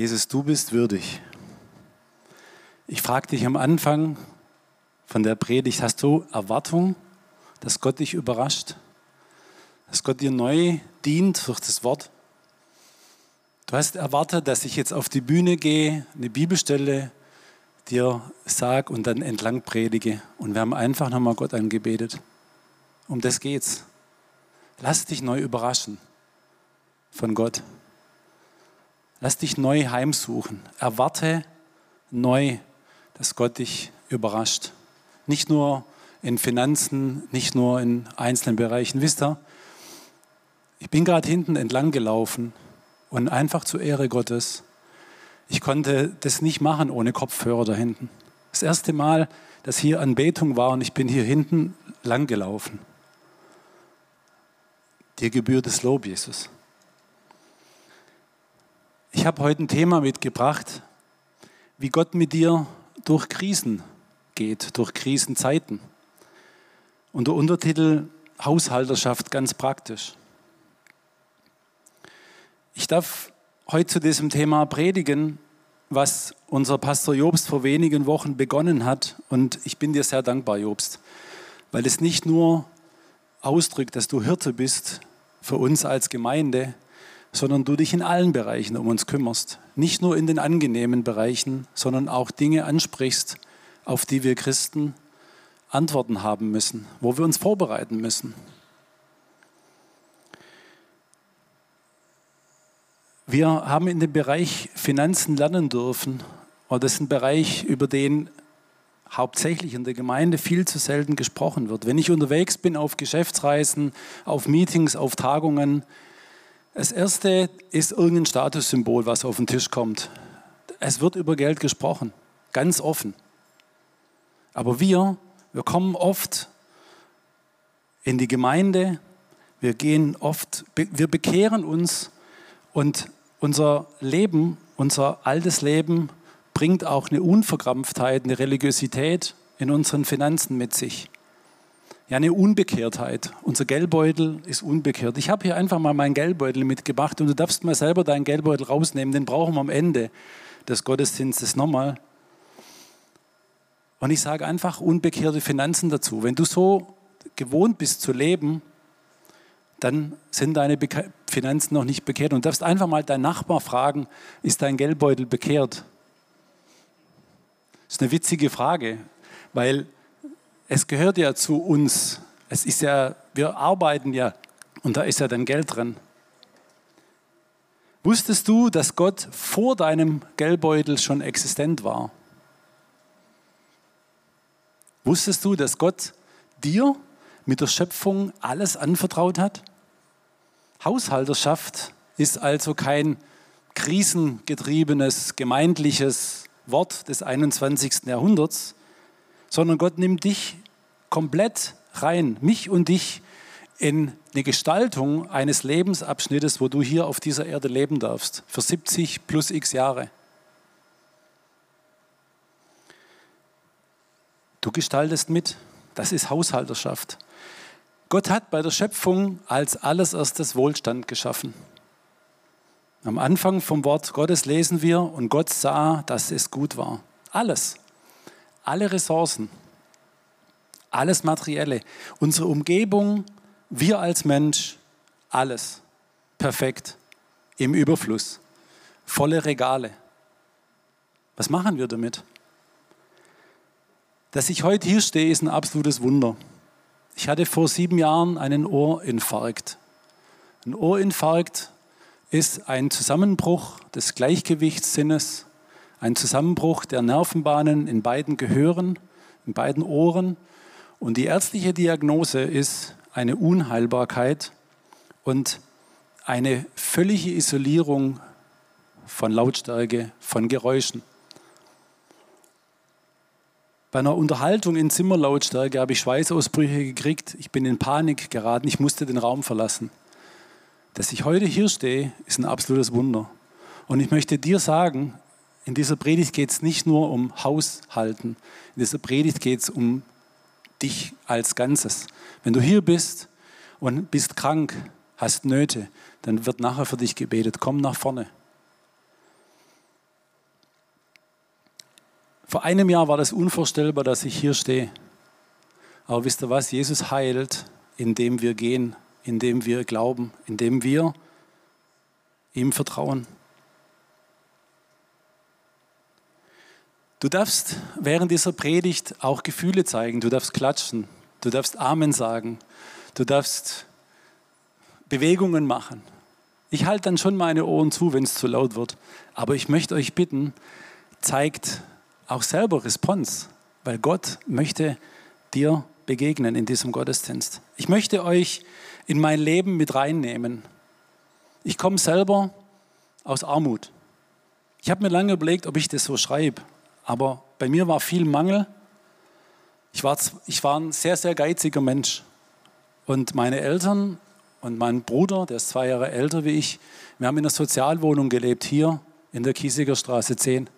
Jesus, du bist würdig. Ich frage dich am Anfang von der Predigt, hast du Erwartung, dass Gott dich überrascht? Dass Gott dir neu dient durch das Wort? Du hast erwartet, dass ich jetzt auf die Bühne gehe, eine Bibelstelle dir sage und dann entlang predige. Und wir haben einfach nochmal Gott angebetet. Um das geht's. Lass dich neu überraschen von Gott. Lass dich neu heimsuchen. Erwarte neu, dass Gott dich überrascht. Nicht nur in Finanzen, nicht nur in einzelnen Bereichen. Wisst ihr, ich bin gerade hinten entlang gelaufen und einfach zur Ehre Gottes. Ich konnte das nicht machen ohne Kopfhörer da hinten. Das erste Mal, dass hier Anbetung war und ich bin hier hinten lang gelaufen. Dir gebührt das Lob, Jesus. Ich habe heute ein Thema mitgebracht, wie Gott mit dir durch Krisen geht, durch Krisenzeiten. Und der Untertitel Haushalterschaft ganz praktisch. Ich darf heute zu diesem Thema predigen, was unser Pastor Jobst vor wenigen Wochen begonnen hat. Und ich bin dir sehr dankbar, Jobst, weil es nicht nur ausdrückt, dass du Hirte bist für uns als Gemeinde, sondern du dich in allen Bereichen um uns kümmerst. Nicht nur in den angenehmen Bereichen, sondern auch Dinge ansprichst, auf die wir Christen Antworten haben müssen, wo wir uns vorbereiten müssen. Wir haben in dem Bereich Finanzen lernen dürfen. Und das ist ein Bereich, über den hauptsächlich in der Gemeinde viel zu selten gesprochen wird. Wenn ich unterwegs bin auf Geschäftsreisen, auf Meetings, auf Tagungen, das erste ist irgendein Statussymbol, was auf den Tisch kommt. Es wird über Geld gesprochen, ganz offen. Aber wir, wir kommen oft in die Gemeinde, wir gehen oft, wir bekehren uns und unser Leben, unser altes Leben bringt auch eine Unverkrampftheit, eine Religiosität in unseren Finanzen mit sich ja eine Unbekehrtheit. Unser Geldbeutel ist unbekehrt. Ich habe hier einfach mal meinen Geldbeutel mitgebracht und du darfst mal selber deinen Geldbeutel rausnehmen. Den brauchen wir am Ende des Gottesdienstes nochmal. Und ich sage einfach unbekehrte Finanzen dazu. Wenn du so gewohnt bist zu leben, dann sind deine Finanzen noch nicht bekehrt. Und du darfst einfach mal deinen Nachbar fragen, ist dein Geldbeutel bekehrt? Das ist eine witzige Frage, weil es gehört ja zu uns. Es ist ja, wir arbeiten ja und da ist ja dann Geld drin. Wusstest du, dass Gott vor deinem Geldbeutel schon existent war? Wusstest du, dass Gott dir mit der Schöpfung alles anvertraut hat? Haushalterschaft ist also kein krisengetriebenes, gemeindliches Wort des 21. Jahrhunderts, sondern Gott nimmt dich komplett rein, mich und dich, in eine Gestaltung eines Lebensabschnittes, wo du hier auf dieser Erde leben darfst, für 70 plus x Jahre. Du gestaltest mit, das ist Haushalterschaft. Gott hat bei der Schöpfung als allererstes Wohlstand geschaffen. Am Anfang vom Wort Gottes lesen wir, und Gott sah, dass es gut war. Alles, alle Ressourcen, alles Materielle, unsere Umgebung, wir als Mensch, alles perfekt, im Überfluss, volle Regale. Was machen wir damit? Dass ich heute hier stehe, ist ein absolutes Wunder. Ich hatte vor sieben Jahren einen Ohrinfarkt. Ein Ohrinfarkt ist ein Zusammenbruch des Gleichgewichtssinnes, ein Zusammenbruch der Nervenbahnen in beiden Gehören, in beiden Ohren und die ärztliche Diagnose ist eine Unheilbarkeit und eine völlige Isolierung von Lautstärke, von Geräuschen. Bei einer Unterhaltung in Zimmerlautstärke habe ich Schweißausbrüche gekriegt. Ich bin in Panik geraten. Ich musste den Raum verlassen. Dass ich heute hier stehe, ist ein absolutes Wunder. Und ich möchte dir sagen, in dieser Predigt geht es nicht nur um Haushalten. In dieser Predigt geht es um dich als Ganzes. Wenn du hier bist und bist krank, hast Nöte, dann wird nachher für dich gebetet. Komm nach vorne. Vor einem Jahr war das unvorstellbar, dass ich hier stehe. Aber wisst ihr was? Jesus heilt, indem wir gehen, indem wir glauben, indem wir ihm vertrauen. Du darfst während dieser Predigt auch Gefühle zeigen. Du darfst klatschen. Du darfst Amen sagen. Du darfst Bewegungen machen. Ich halte dann schon meine Ohren zu, wenn es zu laut wird. Aber ich möchte euch bitten, zeigt auch selber Response, weil Gott möchte dir begegnen in diesem Gottesdienst. Ich möchte euch in mein Leben mit reinnehmen. Ich komme selber aus Armut. Ich habe mir lange überlegt, ob ich das so schreibe, aber bei mir war viel Mangel. Ich war, ich war ein sehr, sehr geiziger Mensch. Und meine Eltern und mein Bruder, der ist zwei Jahre älter wie ich, wir haben in einer Sozialwohnung gelebt, hier in der Kiesiger Straße 10.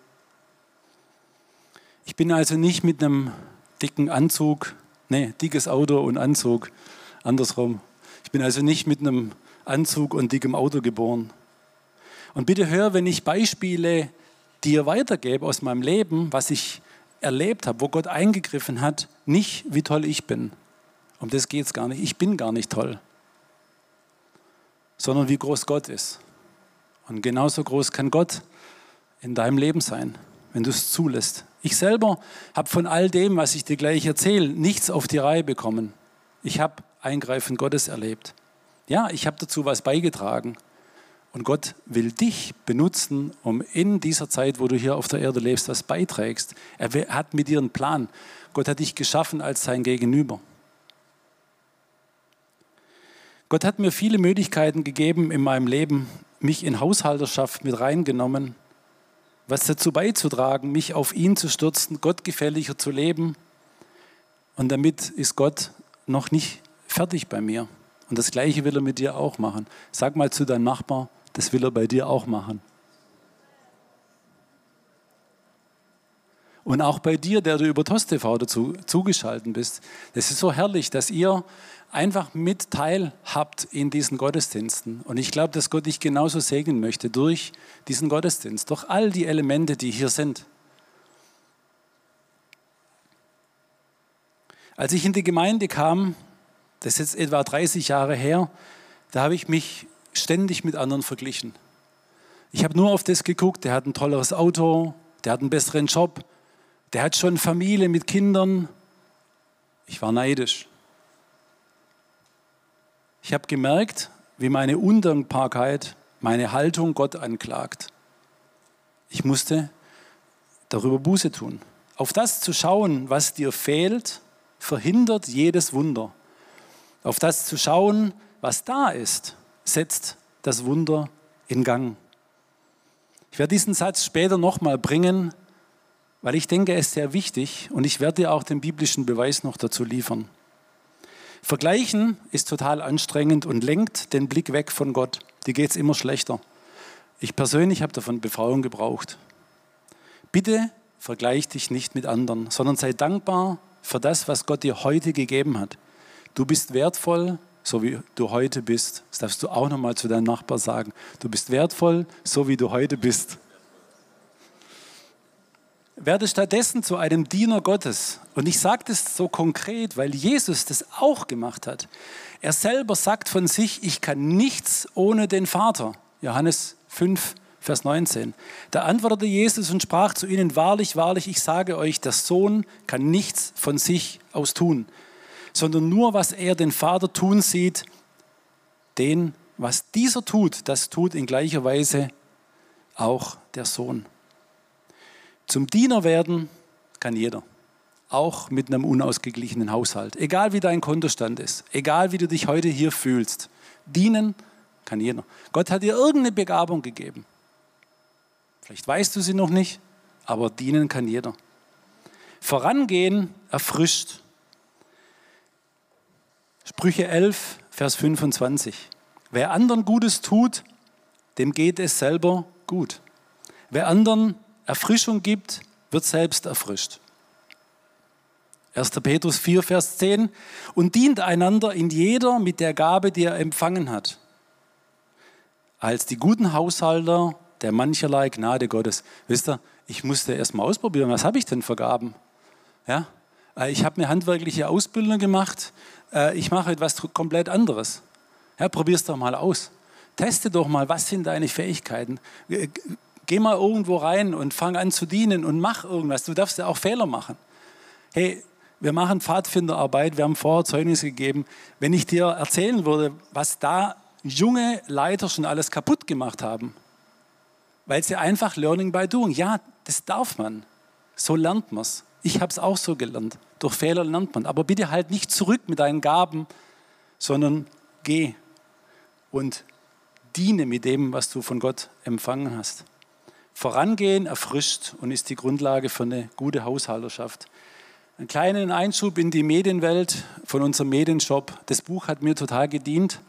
Ich bin also nicht mit einem dicken Anzug, nee, dickes Auto und Anzug, andersrum. Ich bin also nicht mit einem Anzug und dickem Auto geboren. Und bitte hör, wenn ich Beispiele dir weitergebe aus meinem Leben, was ich erlebt habe, wo Gott eingegriffen hat, nicht wie toll ich bin. Um das geht es gar nicht. Ich bin gar nicht toll sondern wie groß Gott ist. Und genauso groß kann Gott in deinem Leben sein, wenn du es zulässt. Ich selber habe von all dem, was ich dir gleich erzähle, nichts auf die Reihe bekommen. Ich habe Eingreifen Gottes erlebt. Ja, ich habe dazu was beigetragen. Und Gott will dich benutzen, um in dieser Zeit, wo du hier auf der Erde lebst, was beiträgst. Er hat mit dir einen Plan. Gott hat dich geschaffen als sein Gegenüber. Gott hat mir viele Möglichkeiten gegeben in meinem Leben, mich in Haushalterschaft mit reingenommen, was dazu beizutragen, mich auf ihn zu stürzen, gottgefälliger zu leben. Und damit ist Gott noch nicht fertig bei mir. Und das Gleiche will er mit dir auch machen. Sag mal zu deinem Nachbar, das will er bei dir auch machen. Und auch bei dir, der du über TOS-TV dazu zugeschaltet bist. Es ist so herrlich, dass ihr einfach mit teilhabt in diesen Gottesdiensten. Und ich glaube, dass Gott dich genauso segnen möchte durch diesen Gottesdienst, durch all die Elemente, die hier sind. Als ich in die Gemeinde kam, das ist jetzt etwa 30 Jahre her, da habe ich mich ständig mit anderen verglichen. Ich habe nur auf das geguckt, der hat ein tolleres Auto, der hat einen besseren Job, der hat schon Familie mit Kindern. Ich war neidisch. Ich habe gemerkt, wie meine Undankbarkeit meine Haltung Gott anklagt. Ich musste darüber Buße tun. Auf das zu schauen, was dir fehlt, verhindert jedes Wunder. Auf das zu schauen, was da ist, setzt das Wunder in Gang. Ich werde diesen Satz später nochmal bringen, weil ich denke, er ist sehr wichtig und ich werde dir auch den biblischen Beweis noch dazu liefern. Vergleichen ist total anstrengend und lenkt den Blick weg von Gott. Die geht es immer schlechter. Ich persönlich habe davon Befreiung gebraucht. Bitte vergleich dich nicht mit anderen, sondern sei dankbar für das, was Gott dir heute gegeben hat. Du bist wertvoll, so wie du heute bist. Das darfst du auch nochmal zu deinem Nachbar sagen. Du bist wertvoll, so wie du heute bist. Werde stattdessen zu einem Diener Gottes. Und ich sage das so konkret, weil Jesus das auch gemacht hat. Er selber sagt von sich, ich kann nichts ohne den Vater. Johannes 5, Vers 19. Da antwortete Jesus und sprach zu ihnen, wahrlich, wahrlich, ich sage euch, der Sohn kann nichts von sich aus tun, sondern nur, was er den Vater tun sieht, den, was dieser tut, das tut in gleicher Weise auch der Sohn. Zum Diener werden kann jeder, auch mit einem unausgeglichenen Haushalt. Egal wie dein Kontostand ist, egal wie du dich heute hier fühlst. Dienen kann jeder. Gott hat dir irgendeine Begabung gegeben. Vielleicht weißt du sie noch nicht, aber dienen kann jeder. Vorangehen erfrischt. Sprüche 11, Vers 25. Wer anderen Gutes tut, dem geht es selber gut. Wer anderen Erfrischung gibt, wird selbst erfrischt. 1. Petrus 4, Vers 10. Und dient einander in jeder mit der Gabe, die er empfangen hat. Als die guten Haushalter der mancherlei Gnade Gottes. Wisst ihr, ich musste erst mal ausprobieren, was habe ich denn für Gaben? Ja? Äh, ich habe eine handwerkliche Ausbildung gemacht, äh, ich mache etwas komplett anderes. Ja, Probier es doch mal aus. Teste doch mal, was sind deine Fähigkeiten. Geh mal irgendwo rein und fang an zu dienen und mach irgendwas. Du darfst ja auch Fehler machen. Hey, wir machen Pfadfinderarbeit, wir haben vorher Zeugnis gegeben. Wenn ich dir erzählen würde, was da junge Leiter schon alles kaputt gemacht haben, weil sie einfach Learning by Doing, ja, das darf man. So lernt man es. Ich habe es auch so gelernt. Durch Fehler lernt man. Aber bitte halt nicht zurück mit deinen Gaben, sondern geh und diene mit dem, was du von Gott empfangen hast. Vorangehen erfrischt und ist die Grundlage für eine gute Haushalterschaft. Einen kleinen Einschub in die Medienwelt von unserem Medienshop. Das Buch hat mir total gedient,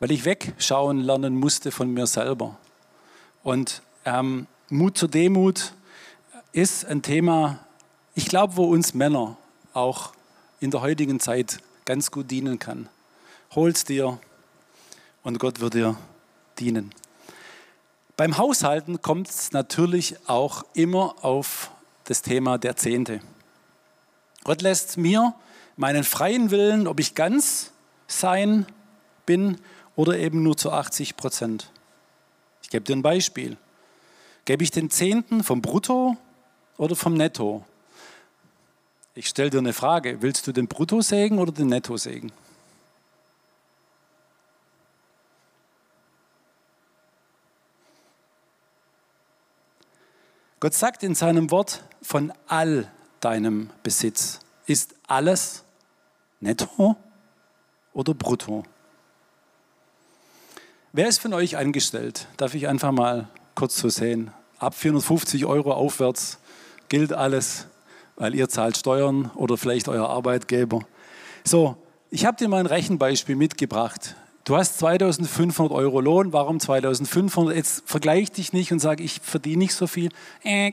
weil ich wegschauen lernen musste von mir selber. Und ähm, Mut zur Demut ist ein Thema, ich glaube, wo uns Männer auch in der heutigen Zeit ganz gut dienen kann. Hol's dir und Gott wird dir dienen. Beim Haushalten kommt es natürlich auch immer auf das Thema der Zehnte. Gott lässt mir meinen freien Willen, ob ich ganz sein bin oder eben nur zu 80 Prozent. Ich gebe dir ein Beispiel. Gebe ich den Zehnten vom Brutto oder vom Netto? Ich stelle dir eine Frage. Willst du den Bruttosegen oder den Nettosegen? Gott sagt in seinem Wort, von all deinem Besitz ist alles netto oder brutto. Wer ist von euch angestellt? Darf ich einfach mal kurz so sehen? Ab 450 Euro aufwärts gilt alles, weil ihr zahlt Steuern oder vielleicht euer Arbeitgeber. So, ich habe dir mal ein Rechenbeispiel mitgebracht. Du hast 2500 Euro Lohn, warum 2500? Jetzt vergleich dich nicht und sag, ich verdiene nicht so viel. Äh.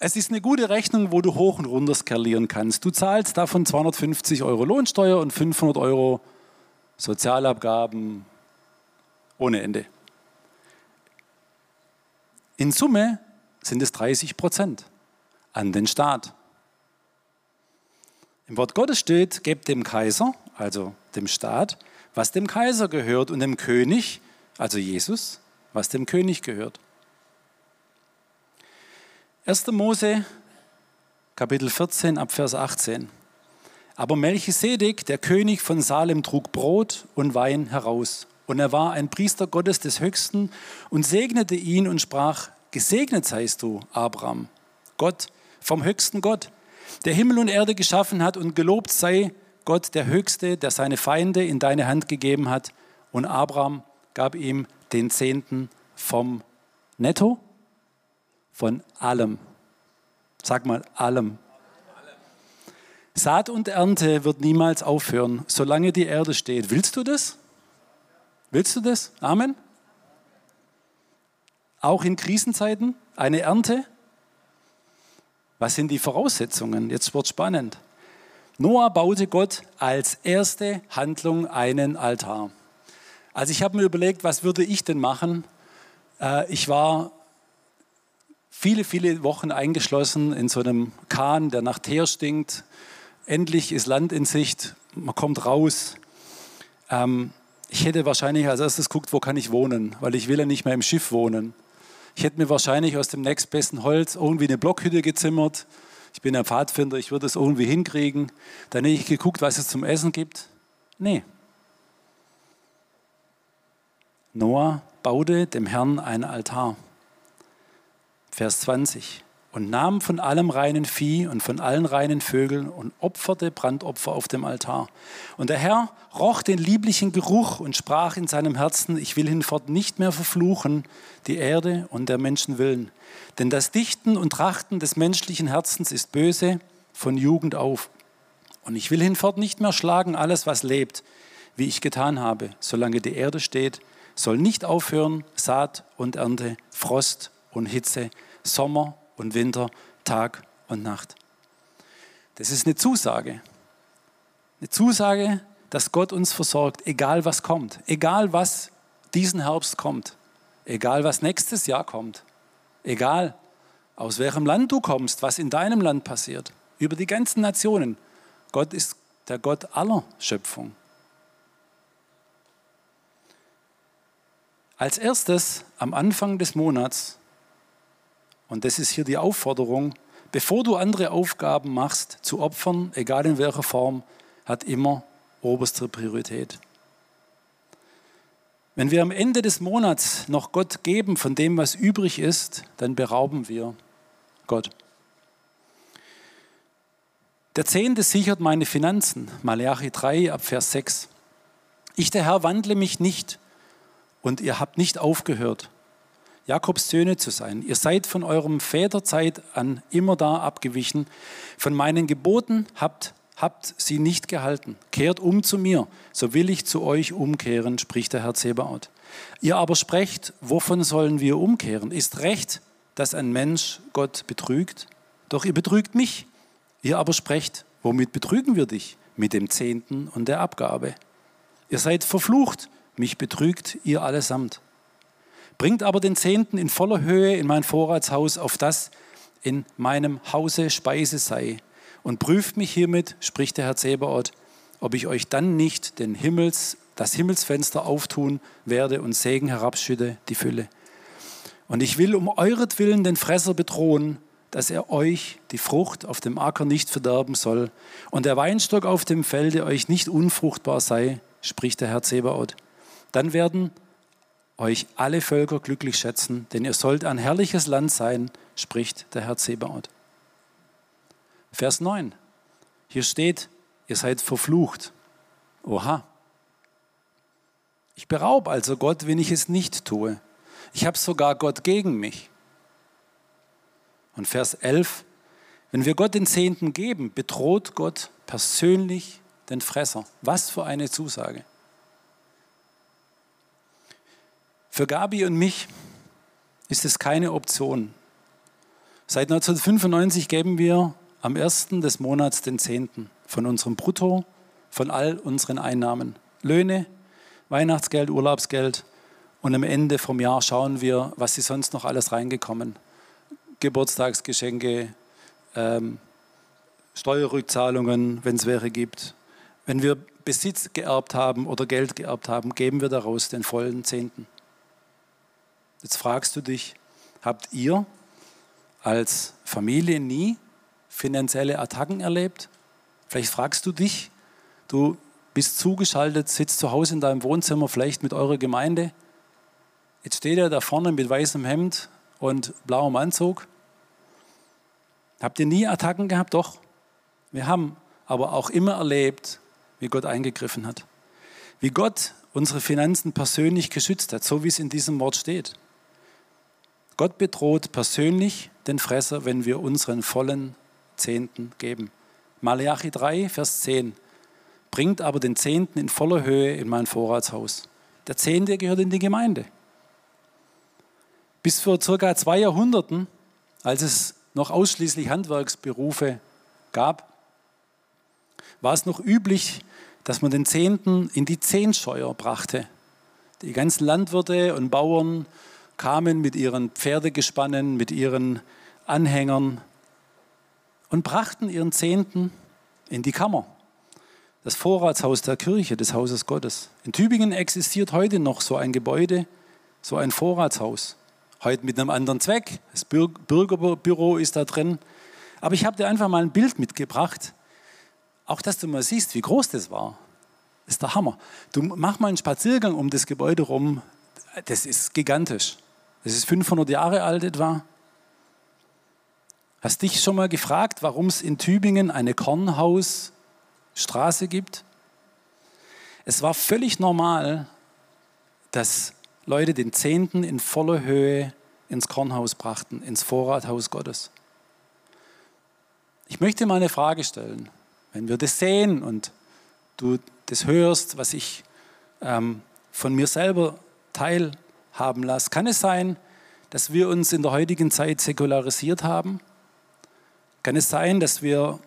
Es ist eine gute Rechnung, wo du hoch und runter skalieren kannst. Du zahlst davon 250 Euro Lohnsteuer und 500 Euro Sozialabgaben ohne Ende. In Summe sind es 30 Prozent an den Staat. Im Wort Gottes steht, gebt dem Kaiser, also dem Staat, was dem Kaiser gehört und dem König, also Jesus, was dem König gehört. 1. Mose, Kapitel 14, ab Vers 18. Aber Melchisedek, der König von Salem, trug Brot und Wein heraus. Und er war ein Priester Gottes des Höchsten und segnete ihn und sprach, Gesegnet seist du, Abraham, Gott vom höchsten Gott, der Himmel und Erde geschaffen hat und gelobt sei Gott der Höchste, der seine Feinde in deine Hand gegeben hat. Und Abraham gab ihm den Zehnten vom Netto, von allem. Sag mal, allem. Saat und Ernte wird niemals aufhören, solange die Erde steht. Willst du das? Willst du das? Amen. Auch in Krisenzeiten eine Ernte? Was sind die Voraussetzungen? Jetzt wird spannend. Noah baute Gott als erste Handlung einen Altar. Also ich habe mir überlegt, was würde ich denn machen? Äh, ich war viele, viele Wochen eingeschlossen in so einem Kahn, der nach Teer stinkt. Endlich ist Land in Sicht, man kommt raus. Ähm, ich hätte wahrscheinlich als erstes geguckt, wo kann ich wohnen, weil ich will ja nicht mehr im Schiff wohnen. Ich hätte mir wahrscheinlich aus dem nächstbesten Holz irgendwie eine Blockhütte gezimmert, ich bin ein Pfadfinder, ich würde es irgendwie hinkriegen. Dann hätte ich geguckt, was es zum Essen gibt. Nee. Noah baute dem Herrn einen Altar. Vers 20 und nahm von allem reinen Vieh und von allen reinen Vögeln und opferte Brandopfer auf dem Altar. Und der Herr roch den lieblichen Geruch und sprach in seinem Herzen, ich will hinfort nicht mehr verfluchen, die Erde und der Menschen willen. Denn das Dichten und Trachten des menschlichen Herzens ist böse von Jugend auf. Und ich will hinfort nicht mehr schlagen alles, was lebt, wie ich getan habe, solange die Erde steht, soll nicht aufhören Saat und Ernte, Frost und Hitze, Sommer und Winter, Tag und Nacht. Das ist eine Zusage. Eine Zusage, dass Gott uns versorgt, egal was kommt, egal was diesen Herbst kommt, egal was nächstes Jahr kommt, egal aus welchem Land du kommst, was in deinem Land passiert, über die ganzen Nationen. Gott ist der Gott aller Schöpfung. Als erstes am Anfang des Monats, und das ist hier die Aufforderung, bevor du andere Aufgaben machst, zu opfern, egal in welcher Form, hat immer oberste Priorität. Wenn wir am Ende des Monats noch Gott geben von dem, was übrig ist, dann berauben wir Gott. Der Zehnte sichert meine Finanzen. Malachi 3 ab Vers 6. Ich, der Herr, wandle mich nicht und ihr habt nicht aufgehört, Jakobs Söhne zu sein. Ihr seid von eurem Väterzeit an immer da abgewichen. Von meinen Geboten habt, habt sie nicht gehalten. Kehrt um zu mir, so will ich zu euch umkehren, spricht der Herr Zebaoth. Ihr aber sprecht, wovon sollen wir umkehren? Ist recht, dass ein Mensch Gott betrügt? Doch ihr betrügt mich. Ihr aber sprecht, womit betrügen wir dich? Mit dem Zehnten und der Abgabe. Ihr seid verflucht, mich betrügt ihr allesamt. Bringt aber den Zehnten in voller Höhe in mein Vorratshaus, auf das in meinem Hause Speise sei. Und prüft mich hiermit, spricht der Herr Zebaoth, ob ich euch dann nicht den Himmels, das Himmelsfenster auftun werde und Segen herabschütte, die Fülle. Und ich will um euretwillen den Fresser bedrohen, dass er euch die Frucht auf dem Acker nicht verderben soll und der Weinstock auf dem Felde euch nicht unfruchtbar sei, spricht der Herr Zebaoth. Dann werden euch alle Völker glücklich schätzen, denn ihr sollt ein herrliches Land sein, spricht der Herr Zebaoth. Vers 9. Hier steht, ihr seid verflucht. Oha. Ich beraube also Gott, wenn ich es nicht tue. Ich habe sogar Gott gegen mich. Und Vers 11. Wenn wir Gott den Zehnten geben, bedroht Gott persönlich den Fresser. Was für eine Zusage. Für Gabi und mich ist es keine Option. Seit 1995 geben wir am ersten des Monats den Zehnten von unserem Brutto, von all unseren Einnahmen. Löhne, Weihnachtsgeld, Urlaubsgeld und am Ende vom Jahr schauen wir, was ist sonst noch alles reingekommen. Geburtstagsgeschenke, ähm, Steuerrückzahlungen, wenn es welche gibt. Wenn wir Besitz geerbt haben oder Geld geerbt haben, geben wir daraus den vollen Zehnten. Jetzt fragst du dich, habt ihr als Familie nie finanzielle Attacken erlebt? Vielleicht fragst du dich, du bist zugeschaltet, sitzt zu Hause in deinem Wohnzimmer, vielleicht mit eurer Gemeinde. Jetzt steht er da vorne mit weißem Hemd und blauem Anzug. Habt ihr nie Attacken gehabt? Doch. Wir haben aber auch immer erlebt, wie Gott eingegriffen hat. Wie Gott unsere Finanzen persönlich geschützt hat, so wie es in diesem Wort steht. Gott bedroht persönlich den Fresser, wenn wir unseren vollen Zehnten geben. Malachi 3, Vers 10. Bringt aber den Zehnten in voller Höhe in mein Vorratshaus. Der Zehnte gehört in die Gemeinde. Bis vor circa zwei Jahrhunderten, als es noch ausschließlich Handwerksberufe gab, war es noch üblich, dass man den Zehnten in die Zehnscheuer brachte. Die ganzen Landwirte und Bauern kamen mit ihren Pferdegespannen, mit ihren Anhängern und brachten ihren Zehnten in die Kammer, das Vorratshaus der Kirche, des Hauses Gottes. In Tübingen existiert heute noch so ein Gebäude, so ein Vorratshaus. Heute mit einem anderen Zweck. Das Bürgerbüro ist da drin. Aber ich habe dir einfach mal ein Bild mitgebracht, auch dass du mal siehst, wie groß das war. Das ist der Hammer. Du mach mal einen Spaziergang um das Gebäude rum. Das ist gigantisch. Das ist 500 Jahre alt etwa. Hast dich schon mal gefragt, warum es in Tübingen eine Kornhausstraße gibt? Es war völlig normal, dass Leute den Zehnten in voller Höhe ins Kornhaus brachten, ins Vorrathaus Gottes. Ich möchte mal eine Frage stellen. Wenn wir das sehen und du das hörst, was ich ähm, von mir selber teilhaben lasse, kann es sein, dass wir uns in der heutigen Zeit säkularisiert haben? Kann es sein, dass wir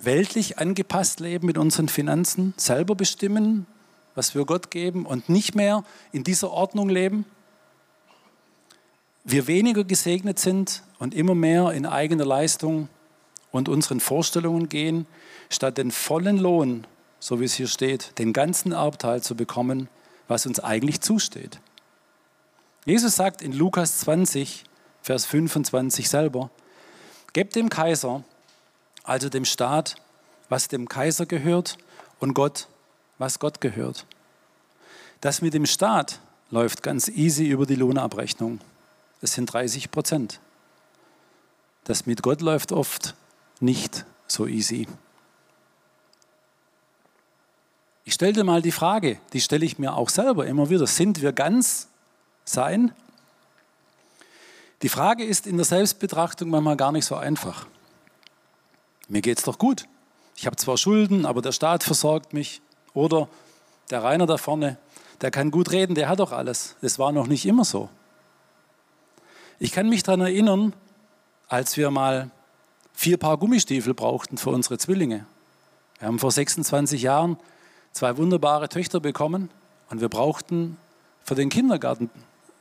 weltlich angepasst leben mit unseren Finanzen, selber bestimmen, was wir Gott geben und nicht mehr in dieser Ordnung leben? wir weniger gesegnet sind und immer mehr in eigener Leistung und unseren Vorstellungen gehen, statt den vollen Lohn, so wie es hier steht, den ganzen Erbteil zu bekommen, was uns eigentlich zusteht. Jesus sagt in Lukas 20, Vers 25 selber, gebt dem Kaiser, also dem Staat, was dem Kaiser gehört und Gott, was Gott gehört. Das mit dem Staat läuft ganz easy über die Lohnabrechnung. Das sind 30 Prozent. Das mit Gott läuft oft nicht so easy. Ich stelle dir mal die Frage, die stelle ich mir auch selber immer wieder. Sind wir ganz sein? Die Frage ist in der Selbstbetrachtung manchmal gar nicht so einfach. Mir geht es doch gut. Ich habe zwar Schulden, aber der Staat versorgt mich. Oder der Rainer da vorne, der kann gut reden, der hat doch alles. Das war noch nicht immer so. Ich kann mich daran erinnern, als wir mal vier Paar Gummistiefel brauchten für unsere Zwillinge. Wir haben vor 26 Jahren zwei wunderbare Töchter bekommen und wir brauchten für den Kindergarten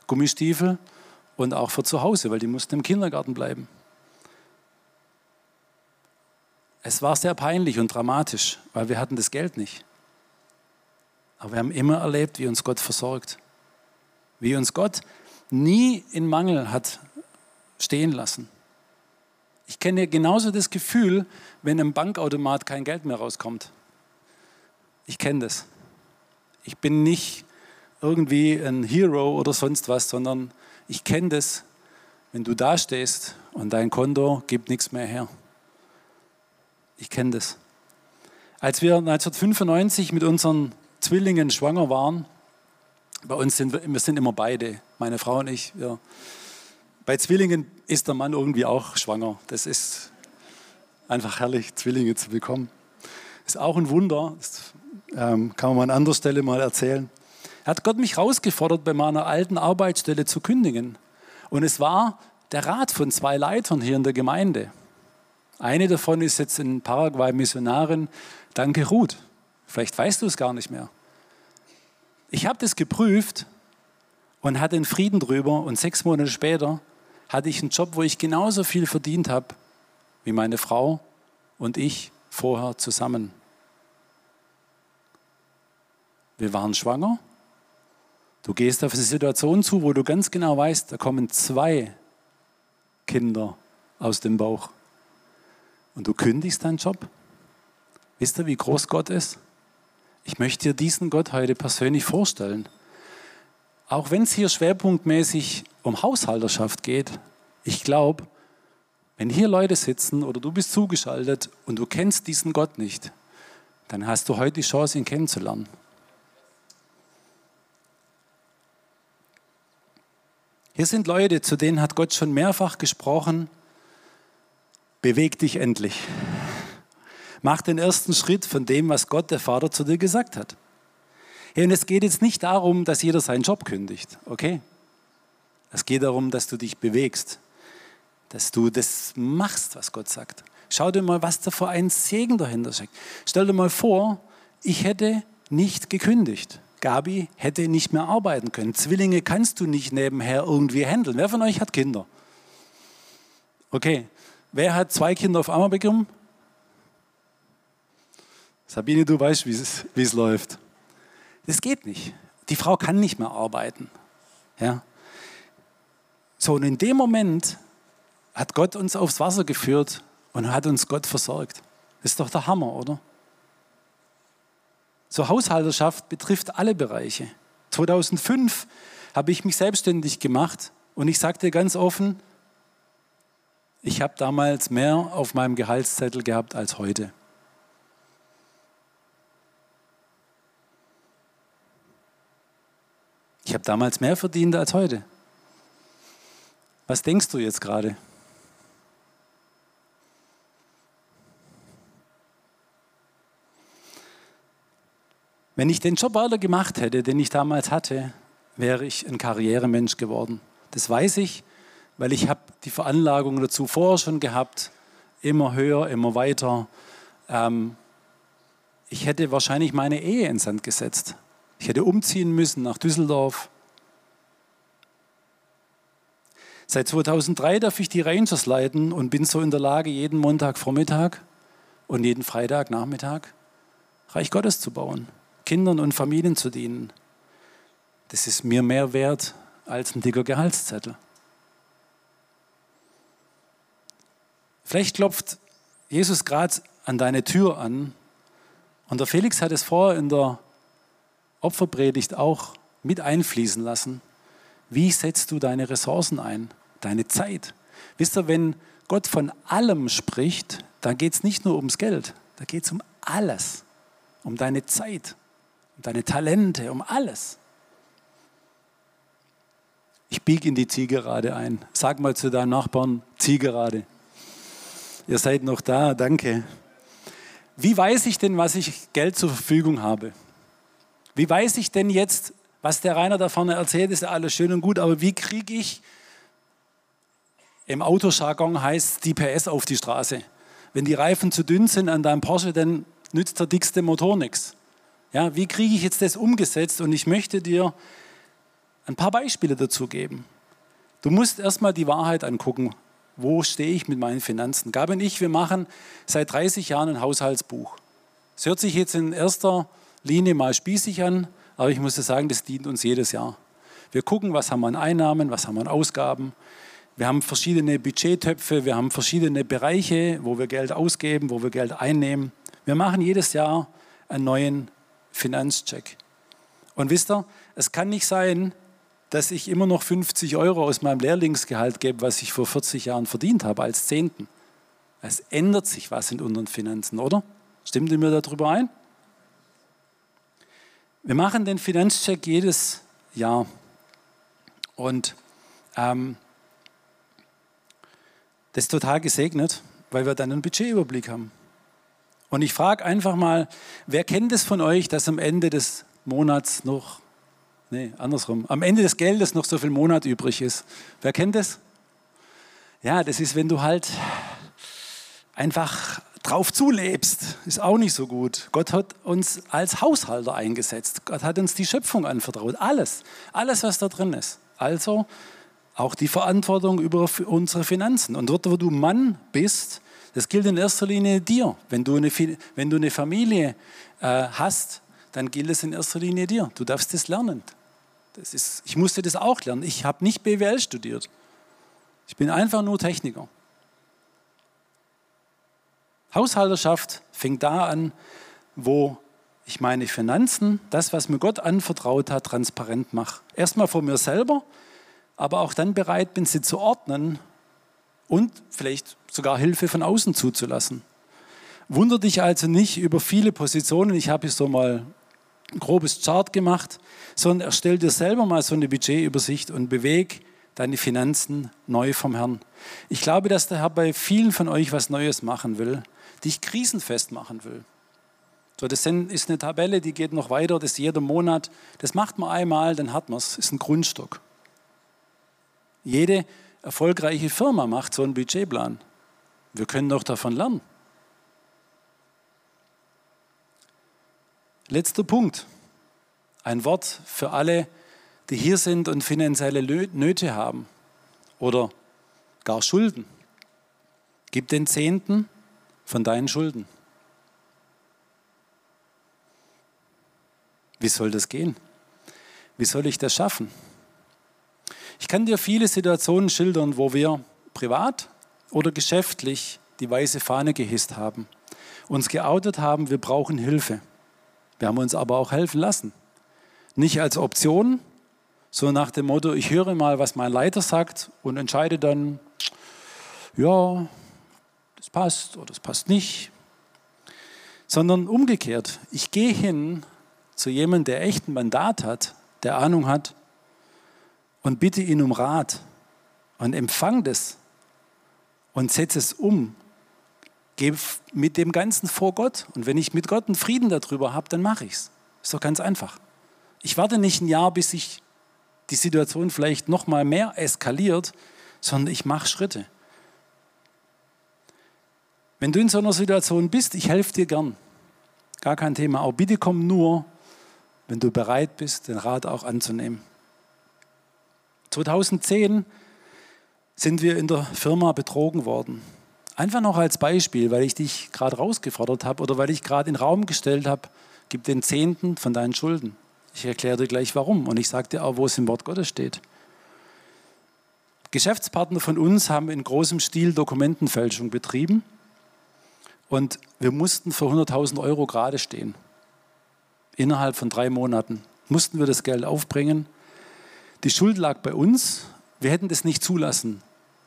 Gummistiefel und auch für zu Hause, weil die mussten im Kindergarten bleiben. Es war sehr peinlich und dramatisch, weil wir hatten das Geld nicht. Aber wir haben immer erlebt, wie uns Gott versorgt. Wie uns Gott nie in Mangel hat stehen lassen. Ich kenne genauso das Gefühl, wenn im Bankautomat kein Geld mehr rauskommt. Ich kenne das. Ich bin nicht irgendwie ein Hero oder sonst was, sondern ich kenne das, wenn du da stehst und dein Konto gibt nichts mehr her. Ich kenne das. Als wir 1995 mit unseren Zwillingen schwanger waren, bei uns sind wir, wir sind immer beide, meine Frau und ich. Wir, bei Zwillingen ist der Mann irgendwie auch schwanger. Das ist einfach herrlich, Zwillinge zu bekommen. Ist auch ein Wunder. Das ähm, kann man an anderer Stelle mal erzählen. Hat Gott mich herausgefordert, bei meiner alten Arbeitsstelle zu kündigen. Und es war der Rat von zwei Leitern hier in der Gemeinde. Eine davon ist jetzt in Paraguay Missionarin. Danke, Ruth. Vielleicht weißt du es gar nicht mehr. Ich habe das geprüft und hatte einen Frieden drüber. Und sechs Monate später hatte ich einen Job, wo ich genauso viel verdient habe wie meine Frau und ich vorher zusammen. Wir waren schwanger. Du gehst auf eine Situation zu, wo du ganz genau weißt, da kommen zwei Kinder aus dem Bauch und du kündigst deinen Job? Wisst ihr, wie groß Gott ist? Ich möchte dir diesen Gott heute persönlich vorstellen. Auch wenn es hier schwerpunktmäßig um Haushalterschaft geht, ich glaube, wenn hier Leute sitzen oder du bist zugeschaltet und du kennst diesen Gott nicht, dann hast du heute die Chance, ihn kennenzulernen. Hier sind Leute, zu denen hat Gott schon mehrfach gesprochen beweg dich endlich. Mach den ersten Schritt von dem, was Gott, der Vater, zu dir gesagt hat. und es geht jetzt nicht darum, dass jeder seinen Job kündigt, okay? Es geht darum, dass du dich bewegst, dass du das machst, was Gott sagt. Schau dir mal, was da für ein Segen dahinter steckt. Stell dir mal vor, ich hätte nicht gekündigt. Gabi hätte nicht mehr arbeiten können. Zwillinge kannst du nicht nebenher irgendwie handeln. Wer von euch hat Kinder? Okay, Wer hat zwei Kinder auf einmal bekommen? Sabine, du weißt, wie es, läuft. Das geht nicht. Die Frau kann nicht mehr arbeiten. Ja? So, und in dem Moment hat Gott uns aufs Wasser geführt und hat uns Gott versorgt. Das ist doch der Hammer, oder? So Haushalterschaft betrifft alle Bereiche. 2005 habe ich mich selbstständig gemacht und ich sagte ganz offen, ich habe damals mehr auf meinem Gehaltszettel gehabt als heute. Ich habe damals mehr verdient als heute. Was denkst du jetzt gerade? Wenn ich den Job weiter gemacht hätte, den ich damals hatte, wäre ich ein Karrieremensch geworden. Das weiß ich, weil ich habe die Veranlagung dazu vorher schon gehabt, immer höher, immer weiter. Ähm, ich hätte wahrscheinlich meine Ehe ins Sand gesetzt. Ich hätte umziehen müssen nach Düsseldorf. Seit 2003 darf ich die Rangers leiten und bin so in der Lage, jeden Montagvormittag und jeden Freitagnachmittag Reich Gottes zu bauen, Kindern und Familien zu dienen. Das ist mir mehr wert als ein dicker Gehaltszettel. Vielleicht klopft Jesus gerade an deine Tür an und der Felix hat es vorher in der Opferpredigt auch mit einfließen lassen. Wie setzt du deine Ressourcen ein? deine Zeit. Wisst ihr, wenn Gott von allem spricht, dann geht es nicht nur ums Geld, da geht es um alles. Um deine Zeit, um deine Talente, um alles. Ich biege in die Zielgerade ein. Sag mal zu deinen Nachbarn, Zielgerade. Ihr seid noch da, danke. Wie weiß ich denn, was ich Geld zur Verfügung habe? Wie weiß ich denn jetzt, was der Rainer da vorne erzählt, ist ja alles schön und gut, aber wie kriege ich im Autojargon heißt die PS auf die Straße. Wenn die Reifen zu dünn sind an deinem Porsche, dann nützt der dickste Motor nichts. Ja, wie kriege ich jetzt das umgesetzt? Und ich möchte dir ein paar Beispiele dazu geben. Du musst erstmal die Wahrheit angucken. Wo stehe ich mit meinen Finanzen? Gabi und ich, wir machen seit 30 Jahren ein Haushaltsbuch. Es hört sich jetzt in erster Linie mal spießig an, aber ich muss sagen, das dient uns jedes Jahr. Wir gucken, was haben wir an Einnahmen, was haben wir an Ausgaben. Wir haben verschiedene Budgettöpfe, wir haben verschiedene Bereiche, wo wir Geld ausgeben, wo wir Geld einnehmen. Wir machen jedes Jahr einen neuen Finanzcheck. Und wisst ihr, es kann nicht sein, dass ich immer noch 50 Euro aus meinem Lehrlingsgehalt gebe, was ich vor 40 Jahren verdient habe, als Zehnten. Es ändert sich was in unseren Finanzen, oder? Stimmt ihr mir darüber ein? Wir machen den Finanzcheck jedes Jahr. Und ähm, das ist total gesegnet, weil wir dann einen Budgetüberblick haben. Und ich frage einfach mal, wer kennt es von euch, dass am Ende des Monats noch, nee, andersrum, am Ende des Geldes noch so viel Monat übrig ist? Wer kennt es? Ja, das ist, wenn du halt einfach drauf zulebst, ist auch nicht so gut. Gott hat uns als Haushalter eingesetzt. Gott hat uns die Schöpfung anvertraut. Alles, alles, was da drin ist. Also auch die Verantwortung über unsere Finanzen. Und dort, wo du Mann bist, das gilt in erster Linie dir. Wenn du eine, wenn du eine Familie äh, hast, dann gilt es in erster Linie dir. Du darfst das lernen. Das ist, ich musste das auch lernen. Ich habe nicht BWL studiert. Ich bin einfach nur Techniker. Haushalterschaft fängt da an, wo ich meine Finanzen, das, was mir Gott anvertraut hat, transparent mache. Erstmal vor mir selber, aber auch dann bereit bin, sie zu ordnen und vielleicht sogar Hilfe von außen zuzulassen. Wunder dich also nicht über viele Positionen. Ich habe hier so mal ein grobes Chart gemacht, sondern erstell dir selber mal so eine Budgetübersicht und beweg deine Finanzen neu vom Herrn. Ich glaube, dass der Herr bei vielen von euch was Neues machen will, dich krisenfest machen will. So, das ist eine Tabelle, die geht noch weiter, das ist jeder Monat. Das macht man einmal, dann hat man es. Ist ein Grundstock. Jede erfolgreiche Firma macht so einen Budgetplan. Wir können doch davon lernen. Letzter Punkt. Ein Wort für alle, die hier sind und finanzielle Nöte haben oder gar Schulden. Gib den Zehnten von deinen Schulden. Wie soll das gehen? Wie soll ich das schaffen? Ich kann dir viele Situationen schildern, wo wir privat oder geschäftlich die weiße Fahne gehisst haben, uns geoutet haben, wir brauchen Hilfe. Wir haben uns aber auch helfen lassen. Nicht als Option, sondern nach dem Motto, ich höre mal, was mein Leiter sagt und entscheide dann, ja, das passt oder das passt nicht. Sondern umgekehrt, ich gehe hin zu jemandem, der echt ein Mandat hat, der Ahnung hat, und bitte ihn um Rat und empfang das und setze es um. Geh mit dem Ganzen vor Gott. Und wenn ich mit Gott einen Frieden darüber habe, dann mache ich es. Ist doch ganz einfach. Ich warte nicht ein Jahr, bis sich die Situation vielleicht noch mal mehr eskaliert, sondern ich mache Schritte. Wenn du in so einer Situation bist, ich helfe dir gern. Gar kein Thema. Aber bitte komm nur, wenn du bereit bist, den Rat auch anzunehmen. 2010 sind wir in der Firma betrogen worden. Einfach noch als Beispiel, weil ich dich gerade rausgefordert habe oder weil ich gerade in den Raum gestellt habe, gib den Zehnten von deinen Schulden. Ich erkläre dir gleich warum und ich sage dir auch, wo es im Wort Gottes steht. Geschäftspartner von uns haben in großem Stil Dokumentenfälschung betrieben und wir mussten für 100.000 Euro gerade stehen. Innerhalb von drei Monaten mussten wir das Geld aufbringen. Die Schuld lag bei uns. Wir hätten das nicht zulassen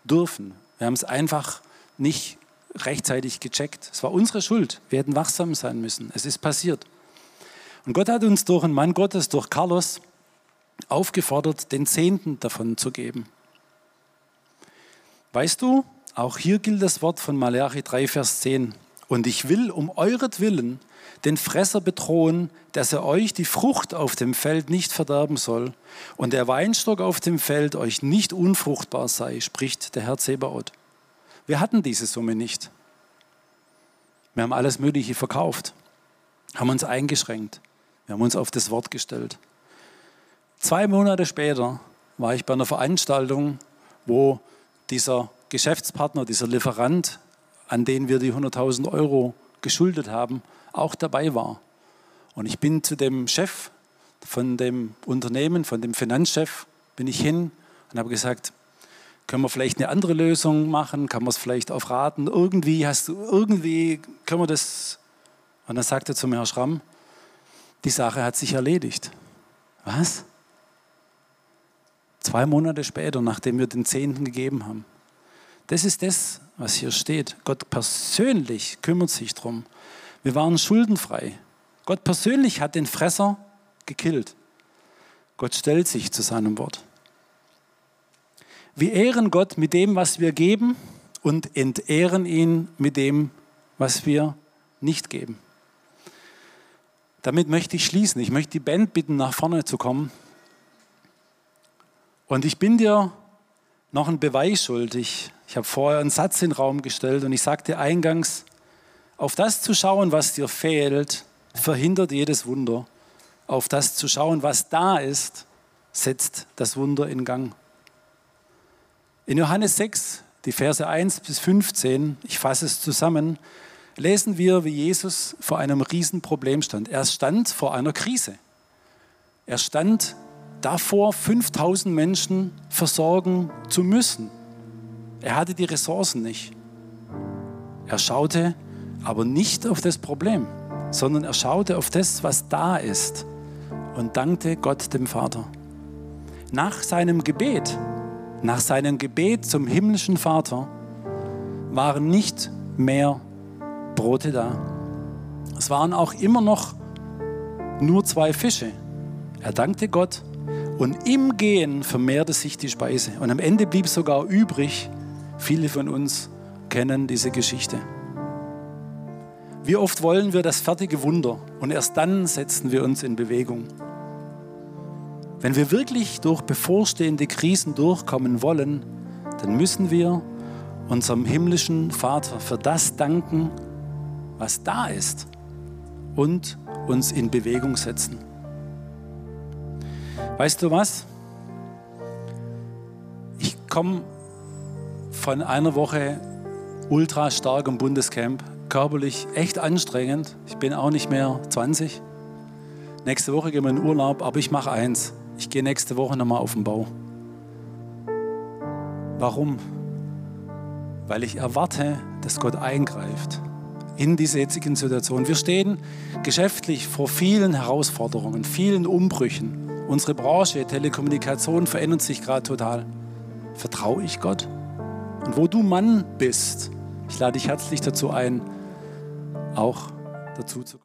dürfen. Wir haben es einfach nicht rechtzeitig gecheckt. Es war unsere Schuld. Wir hätten wachsam sein müssen. Es ist passiert. Und Gott hat uns durch einen Mann Gottes, durch Carlos, aufgefordert, den Zehnten davon zu geben. Weißt du, auch hier gilt das Wort von Malachi 3, Vers 10. Und ich will um euretwillen den Fresser bedrohen, dass er euch die Frucht auf dem Feld nicht verderben soll und der Weinstock auf dem Feld euch nicht unfruchtbar sei, spricht der Herr Zebaoth. Wir hatten diese Summe nicht. Wir haben alles Mögliche verkauft, haben uns eingeschränkt, wir haben uns auf das Wort gestellt. Zwei Monate später war ich bei einer Veranstaltung, wo dieser Geschäftspartner, dieser Lieferant, an den wir die 100.000 Euro geschuldet haben, auch dabei war. Und ich bin zu dem Chef von dem Unternehmen, von dem Finanzchef, bin ich hin und habe gesagt, können wir vielleicht eine andere Lösung machen? Kann man es vielleicht auf Raten? Irgendwie hast du, irgendwie können wir das. Und dann sagte er zu mir, Herr Schramm, die Sache hat sich erledigt. Was? Zwei Monate später, nachdem wir den Zehnten gegeben haben. Das ist das, was hier steht. Gott persönlich kümmert sich darum. Wir waren schuldenfrei. Gott persönlich hat den Fresser gekillt. Gott stellt sich zu seinem Wort. Wir ehren Gott mit dem, was wir geben und entehren ihn mit dem, was wir nicht geben. Damit möchte ich schließen. Ich möchte die Band bitten, nach vorne zu kommen. Und ich bin dir noch einen Beweis schuldig. Ich habe vorher einen Satz in den Raum gestellt und ich sagte eingangs, auf das zu schauen, was dir fehlt, verhindert jedes Wunder. Auf das zu schauen, was da ist, setzt das Wunder in Gang. In Johannes 6, die Verse 1 bis 15, ich fasse es zusammen, lesen wir, wie Jesus vor einem Riesenproblem stand. Er stand vor einer Krise. Er stand davor, 5000 Menschen versorgen zu müssen. Er hatte die Ressourcen nicht. Er schaute aber nicht auf das Problem, sondern er schaute auf das, was da ist und dankte Gott dem Vater. Nach seinem Gebet, nach seinem Gebet zum himmlischen Vater waren nicht mehr Brote da. Es waren auch immer noch nur zwei Fische. Er dankte Gott und im Gehen vermehrte sich die Speise. Und am Ende blieb sogar übrig, viele von uns kennen diese Geschichte. Wie oft wollen wir das fertige Wunder und erst dann setzen wir uns in Bewegung. Wenn wir wirklich durch bevorstehende Krisen durchkommen wollen, dann müssen wir unserem himmlischen Vater für das danken, was da ist und uns in Bewegung setzen. Weißt du was? Ich komme von einer Woche ultra starkem Bundescamp, körperlich echt anstrengend. Ich bin auch nicht mehr 20. Nächste Woche gehen wir in Urlaub, aber ich mache eins. Ich gehe nächste Woche nochmal auf den Bau. Warum? Weil ich erwarte, dass Gott eingreift in dieser jetzigen Situation. Wir stehen geschäftlich vor vielen Herausforderungen, vielen Umbrüchen. Unsere Branche, Telekommunikation verändert sich gerade total. Vertraue ich Gott? Und wo du Mann bist, ich lade dich herzlich dazu ein, auch dazu zu kommen.